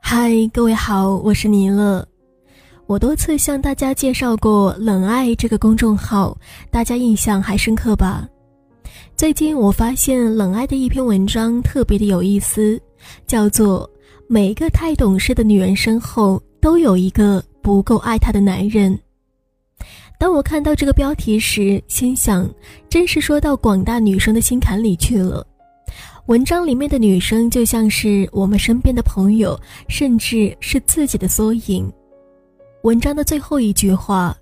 嗨，各位好，我是尼乐。我多次向大家介绍过“冷爱”这个公众号，大家印象还深刻吧？最近我发现“冷爱”的一篇文章特别的有意思，叫做“每个太懂事的女人身后都有一个不够爱她的男人”。当我看到这个标题时，心想，真是说到广大女生的心坎里去了。文章里面的女生就像是我们身边的朋友，甚至是自己的缩影。文章的最后一句话，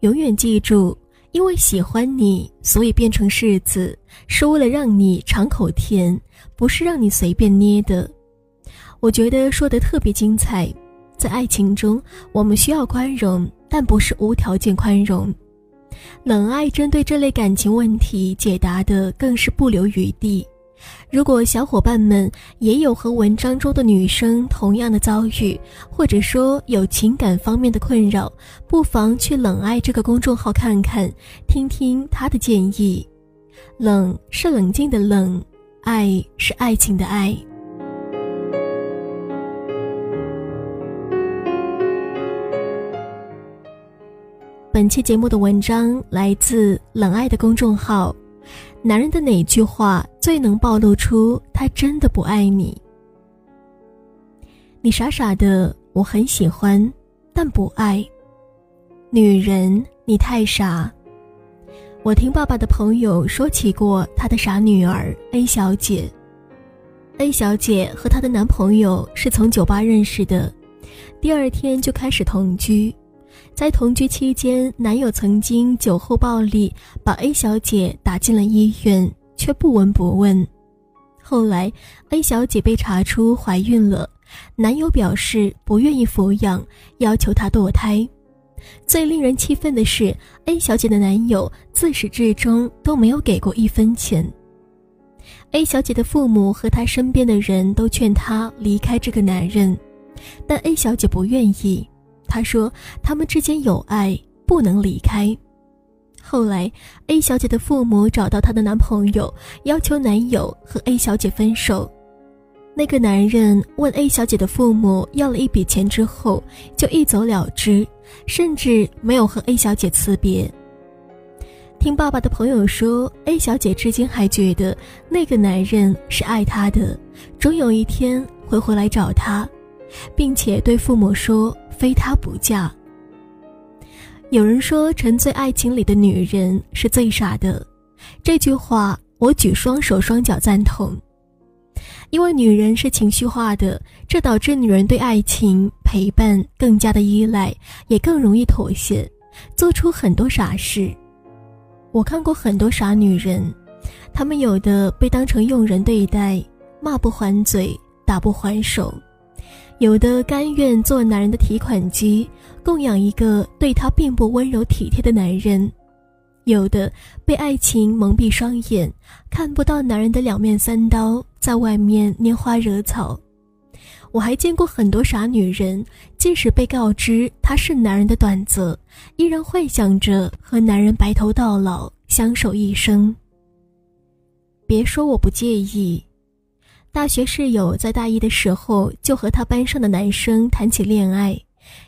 永远记住，因为喜欢你，所以变成柿子，是为了让你尝口甜，不是让你随便捏的。我觉得说的特别精彩。在爱情中，我们需要宽容，但不是无条件宽容。冷爱针对这类感情问题解答的更是不留余地。如果小伙伴们也有和文章中的女生同样的遭遇，或者说有情感方面的困扰，不妨去“冷爱”这个公众号看看，听听他的建议。冷是冷静的冷，爱是爱情的爱。本期节目的文章来自“冷爱”的公众号。男人的哪句话最能暴露出他真的不爱你？你傻傻的，我很喜欢，但不爱。女人，你太傻。我听爸爸的朋友说起过他的傻女儿 A 小姐。A 小姐和她的男朋友是从酒吧认识的，第二天就开始同居。在同居期间，男友曾经酒后暴力，把 A 小姐打进了医院，却不闻不问。后来，A 小姐被查出怀孕了，男友表示不愿意抚养，要求她堕胎。最令人气愤的是，A 小姐的男友自始至终都没有给过一分钱。A 小姐的父母和她身边的人都劝她离开这个男人，但 A 小姐不愿意。她说：“他们之间有爱，不能离开。”后来，A 小姐的父母找到她的男朋友，要求男友和 A 小姐分手。那个男人问 A 小姐的父母要了一笔钱之后，就一走了之，甚至没有和 A 小姐辞别。听爸爸的朋友说，A 小姐至今还觉得那个男人是爱她的，终有一天会回来找她，并且对父母说。非他不嫁。有人说，沉醉爱情里的女人是最傻的，这句话我举双手双脚赞同。因为女人是情绪化的，这导致女人对爱情陪伴更加的依赖，也更容易妥协，做出很多傻事。我看过很多傻女人，她们有的被当成佣人对待，骂不还嘴，打不还手。有的甘愿做男人的提款机，供养一个对他并不温柔体贴的男人；有的被爱情蒙蔽双眼，看不到男人的两面三刀，在外面拈花惹草。我还见过很多傻女人，即使被告知她是男人的短则，依然幻想着和男人白头到老，相守一生。别说我不介意。大学室友在大一的时候就和他班上的男生谈起恋爱，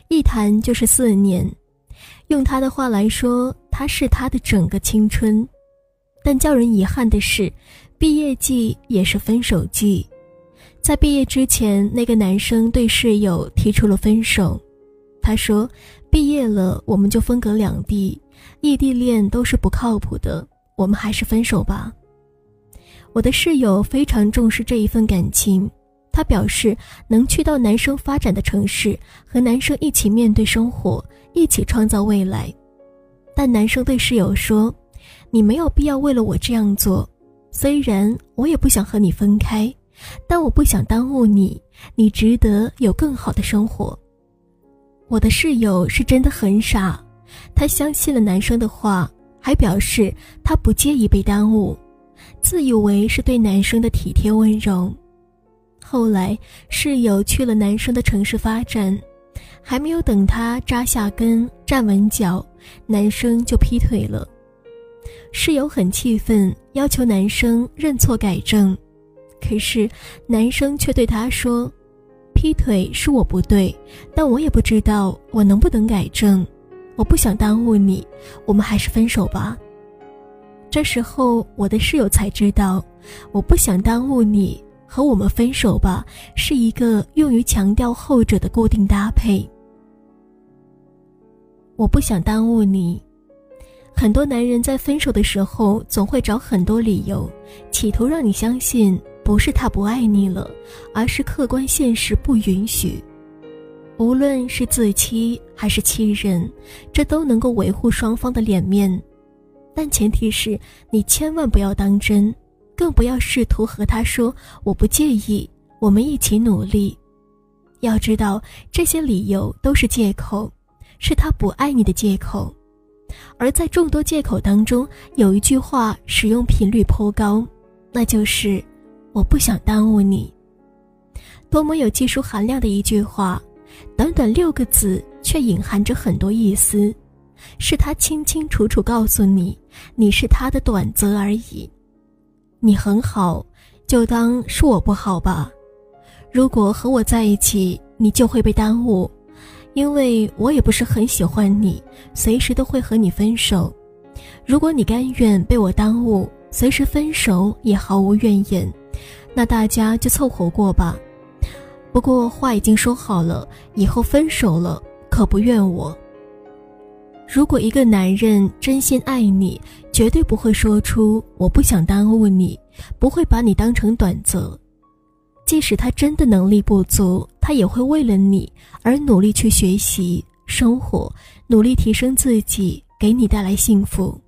一谈就是四年。用他的话来说，他是他的整个青春。但叫人遗憾的是，毕业季也是分手季。在毕业之前，那个男生对室友提出了分手。他说：“毕业了，我们就分隔两地，异地恋都是不靠谱的，我们还是分手吧。”我的室友非常重视这一份感情，他表示能去到男生发展的城市，和男生一起面对生活，一起创造未来。但男生对室友说：“你没有必要为了我这样做，虽然我也不想和你分开，但我不想耽误你，你值得有更好的生活。”我的室友是真的很傻，他相信了男生的话，还表示他不介意被耽误。自以为是对男生的体贴温柔，后来室友去了男生的城市发展，还没有等他扎下根、站稳脚，男生就劈腿了。室友很气愤，要求男生认错改正，可是男生却对她说：“劈腿是我不对，但我也不知道我能不能改正。我不想耽误你，我们还是分手吧。”这时候，我的室友才知道，我不想耽误你和我们分手吧，是一个用于强调后者的固定搭配。我不想耽误你。很多男人在分手的时候，总会找很多理由，企图让你相信不是他不爱你了，而是客观现实不允许。无论是自欺还是欺人，这都能够维护双方的脸面。但前提是你千万不要当真，更不要试图和他说我不介意，我们一起努力。要知道这些理由都是借口，是他不爱你的借口。而在众多借口当中，有一句话使用频率颇高，那就是我不想耽误你。多么有技术含量的一句话，短短六个字却隐含着很多意思。是他清清楚楚告诉你，你是他的短则而已。你很好，就当是我不好吧。如果和我在一起，你就会被耽误，因为我也不是很喜欢你，随时都会和你分手。如果你甘愿被我耽误，随时分手也毫无怨言，那大家就凑合过吧。不过话已经说好了，以后分手了可不怨我。如果一个男人真心爱你，绝对不会说出“我不想耽误你”，不会把你当成短则。即使他真的能力不足，他也会为了你而努力去学习、生活，努力提升自己，给你带来幸福。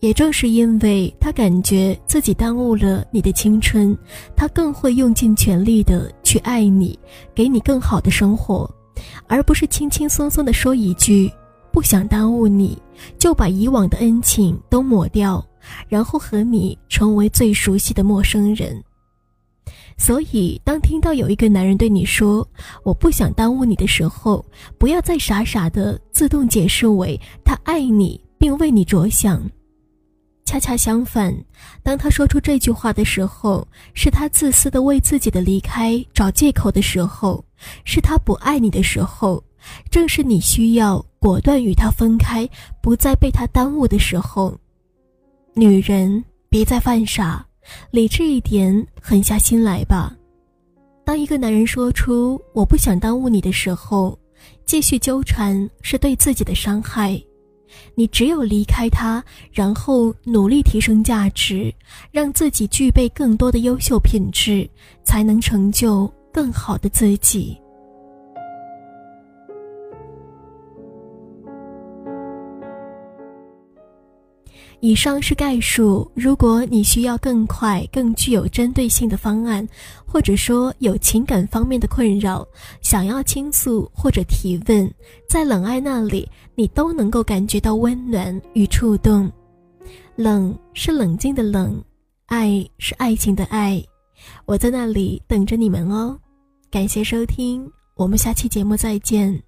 也正是因为他感觉自己耽误了你的青春，他更会用尽全力的去爱你，给你更好的生活，而不是轻轻松松的说一句。不想耽误你，就把以往的恩情都抹掉，然后和你成为最熟悉的陌生人。所以，当听到有一个男人对你说“我不想耽误你”的时候，不要再傻傻的自动解释为他爱你并为你着想。恰恰相反，当他说出这句话的时候，是他自私的为自己的离开找借口的时候，是他不爱你的时候。正是你需要果断与他分开，不再被他耽误的时候。女人别再犯傻，理智一点，狠下心来吧。当一个男人说出“我不想耽误你”的时候，继续纠缠是对自己的伤害。你只有离开他，然后努力提升价值，让自己具备更多的优秀品质，才能成就更好的自己。以上是概述。如果你需要更快、更具有针对性的方案，或者说有情感方面的困扰，想要倾诉或者提问，在冷爱那里，你都能够感觉到温暖与触动。冷是冷静的冷，爱是爱情的爱。我在那里等着你们哦。感谢收听，我们下期节目再见。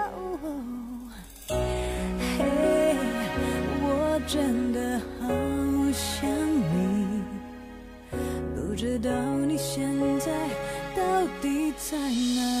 底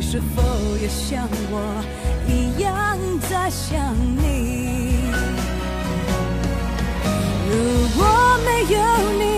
你是否也像我一样在想你？如果没有你，